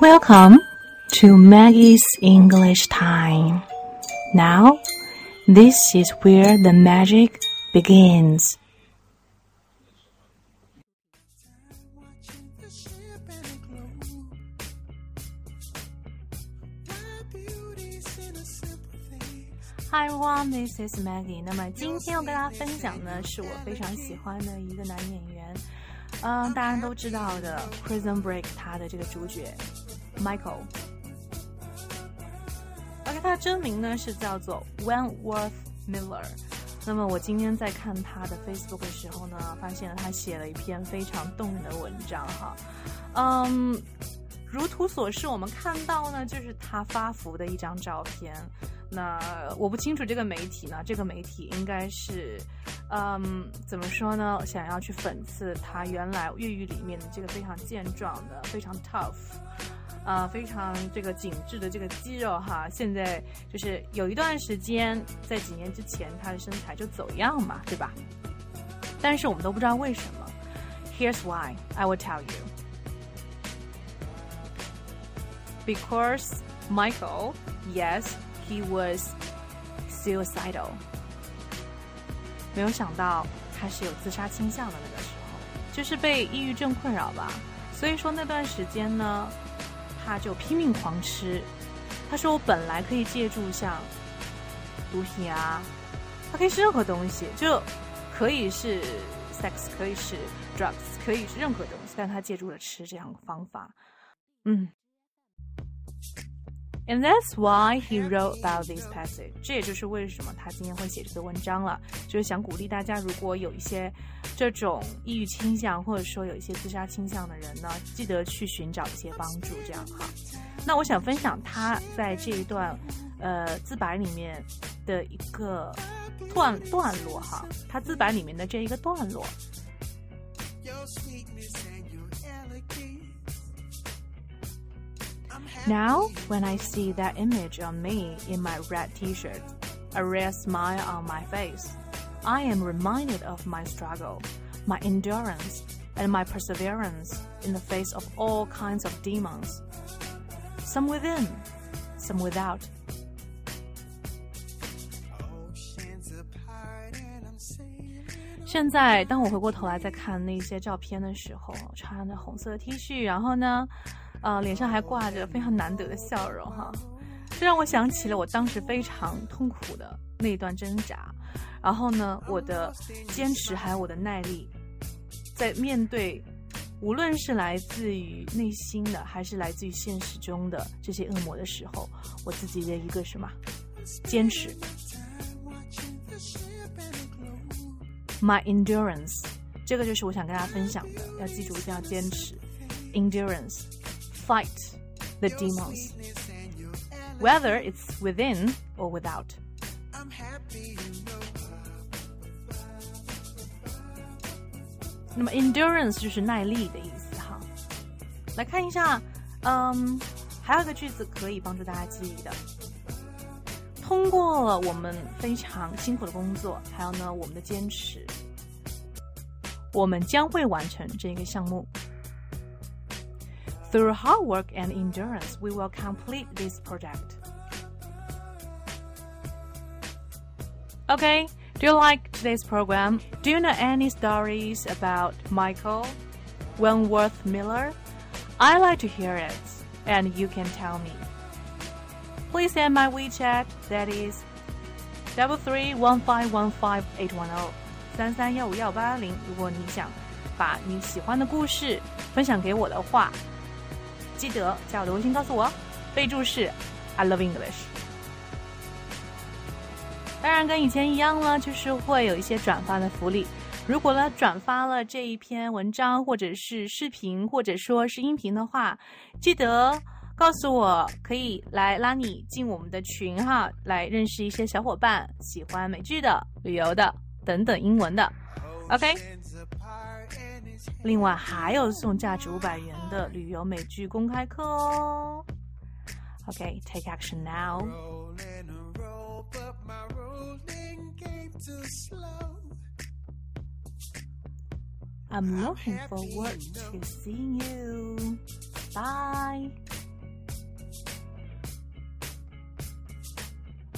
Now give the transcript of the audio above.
Welcome to Maggie's English Time. Now, this is where the magic begins. Hi everyone, this is Maggie. 那么今天要跟大家分享的是我非常喜欢的一个男演员，嗯，大家都知道的《Prison Break》他的这个主角 Michael。OK，他的真名呢是叫做 Wentworth Miller。那么我今天在看他的 Facebook 的时候呢，发现了他写了一篇非常动人的文章哈，嗯，如图所示，我们看到呢就是他发福的一张照片。那我不清楚这个媒体呢，这个媒体应该是，嗯，怎么说呢？想要去讽刺他原来粤语里面的这个非常健壮的、非常 tough，啊，非常这个紧致的这个肌肉哈。现在就是有一段时间，在几年之前，他的身材就走样嘛，对吧？但是我们都不知道为什么。Here's why I will tell you. Because Michael, yes. He was suicidal。没有想到他是有自杀倾向的那个时候，就是被抑郁症困扰吧。所以说那段时间呢，他就拼命狂吃。他说我本来可以借助像毒品啊，他可以吃任何东西，就可以是 sex，可以是 drugs，可以是任何东西，但他借助了吃这样的方法。嗯。And that's why he wrote about this passage。这也就是为什么他今天会写这个文章了，就是想鼓励大家，如果有一些这种抑郁倾向，或者说有一些自杀倾向的人呢，记得去寻找一些帮助，这样哈。那我想分享他在这一段呃自白里面的一个段段落哈，他自白里面的这一个段落。Now, when I see that image of me in my red t shirt, a rare smile on my face, I am reminded of my struggle, my endurance, and my perseverance in the face of all kinds of demons. Some within, some without. Now, 当我回过头来再看那些照片的时候，穿着红色的 T 恤，然后呢，呃，脸上还挂着非常难得的笑容哈，这让我想起了我当时非常痛苦的那一段挣扎。然后呢，我的坚持还有我的耐力，在面对无论是来自于内心的，还是来自于现实中的这些恶魔的时候，我自己的一个什么坚持，my endurance，这个就是我想跟大家分享的，要记住一定要坚持 endurance。Fight the demons, whether it's within or without. 那么 endurance 就是耐力的意思哈。来看一下，嗯，还有一个句子可以帮助大家记忆的。通过了我们非常辛苦的工作，还有呢我们的坚持，我们将会完成这个项目。through hard work and endurance, we will complete this project. Okay, do you like today's program? Do you know any stories about Michael Wentworth Miller? I like to hear it, and you can tell me. Please send my WeChat, that is double three one five one five eight one zero 三三幺五幺八零。如果你想把你喜欢的故事分享给我的话。 记得加我的微信告诉我，备注是 I love English。当然，跟以前一样了，就是会有一些转发的福利。如果呢转发了这一篇文章，或者是视频，或者说是音频的话，记得告诉我，可以来拉你进我们的群哈，来认识一些小伙伴，喜欢美剧的、旅游的等等英文的。OK。另外还有送价值五百元的旅游美剧公开课哦。Okay, take action now. I'm looking forward to seeing you. Bye.